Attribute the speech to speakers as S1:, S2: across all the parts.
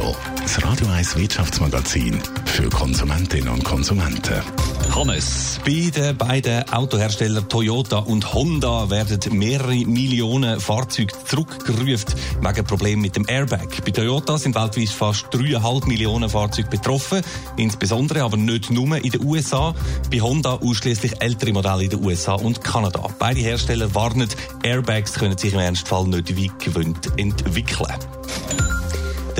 S1: Netto, das Radio 1 Wirtschaftsmagazin für Konsumentinnen und Konsumenten.
S2: Hannes, bei den beiden Autoherstellern Toyota und Honda werden mehrere Millionen Fahrzeuge zurückgerufen wegen Problemen mit dem Airbag. Bei Toyota sind weltweit fast 3,5 Millionen Fahrzeuge betroffen, insbesondere aber nicht nur in den USA. Bei Honda ausschließlich ältere Modelle in den USA und Kanada. Beide Hersteller warnen, Airbags können sich im Ernstfall nicht wie gewöhnt entwickeln.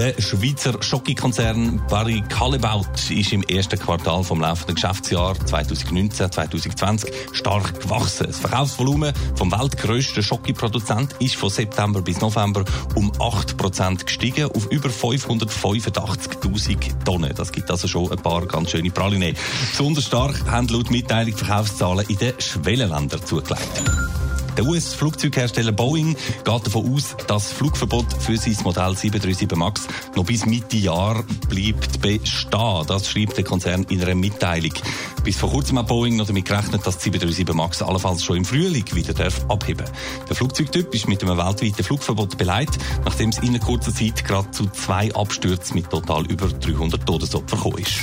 S2: Der Schweizer Schokikonzern Barry Callebaut ist im ersten Quartal vom laufenden Geschäftsjahr 2019-2020 stark gewachsen. Das Verkaufsvolumen vom weltgrößten Schokiproduzent ist von September bis November um 8% gestiegen auf über 585.000 Tonnen. Das gibt also schon ein paar ganz schöne Praline. Besonders stark haben laut Mitteilung Verkaufszahlen in den Schwellenländern zugelegt. Der US-Flugzeughersteller Boeing geht davon aus, dass das Flugverbot für sein Modell 737 MAX noch bis Mitte Jahr bleibt bestehen. Das schreibt der Konzern in einer Mitteilung. Bis vor kurzem hat Boeing noch damit gerechnet, dass die 737 MAX allenfalls schon im Frühling wieder darf abheben Der Flugzeugtyp ist mit einem weltweiten Flugverbot beleidigt, nachdem es in kurzen Zeit gerade zu zwei Abstürzen mit total über 300 Todesopfern gekommen ist.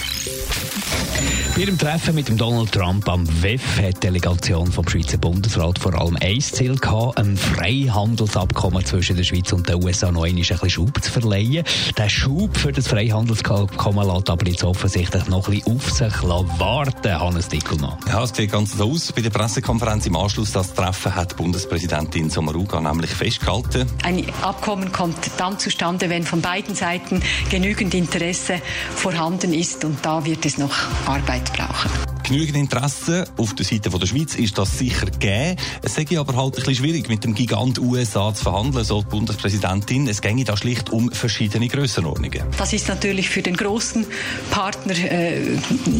S3: Bei ihrem Treffen mit Donald Trump am WEF hat die Delegation vom Schweizer Bundesrat vor allem ein Ziel gehabt, ein Freihandelsabkommen zwischen der Schweiz und den USA noch einmal ein bisschen Schub zu verleihen. Der Schub für das Freihandelsabkommen lässt aber jetzt offensichtlich noch ein bisschen auf sich warten, Hannes Dickelmann.
S2: Ja, es sieht ganz so aus. Bei der Pressekonferenz im Anschluss an das Treffen hat Bundespräsidentin Sommaruga nämlich festgehalten.
S4: Ein Abkommen kommt dann zustande, wenn von beiden Seiten genügend Interesse vorhanden ist und da wird es noch Arbeit brauchen.
S2: Genügend Interesse auf der Seite der Schweiz ist das sicher gegeben. Es sei aber halt ein bisschen schwierig, mit dem Gigant USA zu verhandeln, so die Bundespräsidentin. Es ginge da schlicht um verschiedene Grössenordnungen.
S4: Das ist natürlich für den großen Partner äh,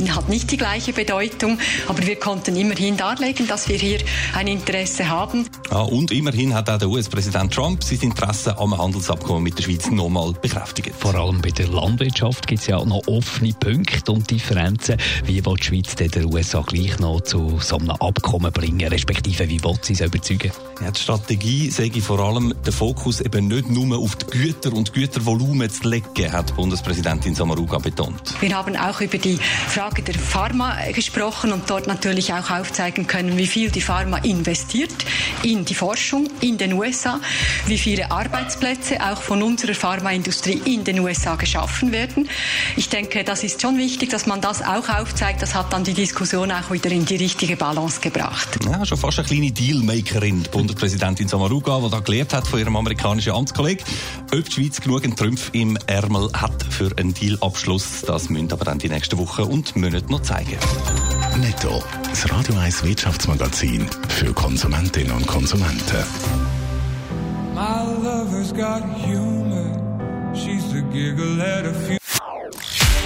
S4: hat nicht die gleiche Bedeutung, aber wir konnten immerhin darlegen, dass wir hier ein Interesse haben.
S2: Ja, und immerhin hat auch der US-Präsident Trump sein Interesse am Handelsabkommen mit der Schweiz nochmal bekräftigt.
S3: Vor allem bei der Landwirtschaft gibt es ja noch offene Punkte und Differenzen. Wie will die Schweiz den USA gleich noch zu so einem Abkommen bringen, respektive wie will sie es überzeugen?
S2: Ja, die Strategie sage ich vor allem, den Fokus eben nicht nur auf die Güter und Gütervolumen zu legen, hat Bundespräsidentin Samaruga betont.
S4: Wir haben auch über die Frage der Pharma gesprochen und dort natürlich auch aufzeigen können, wie viel die Pharma investiert in die Forschung in den USA, wie viele Arbeitsplätze auch von unserer Pharmaindustrie in den USA geschaffen werden. Ich denke, das ist schon wichtig, dass man das auch aufzeigt. Das hat dann die Diskussion auch wieder in die richtige Balance gebracht.
S2: Ja, schon fast eine kleine Dealmakerin, die Bundespräsidentin Samaruga, die da gelernt hat von ihrem amerikanischen Amtskollegen. Ob die Schweiz genügend Trümpfe im Ärmel hat für einen Dealabschluss, das müssen aber dann die nächsten Wochen und Monate noch zeigen.
S1: Netto, das Radio 1 Wirtschaftsmagazin für Konsumentinnen und Konsumenten. My lover's got humor. She's the giggle at a few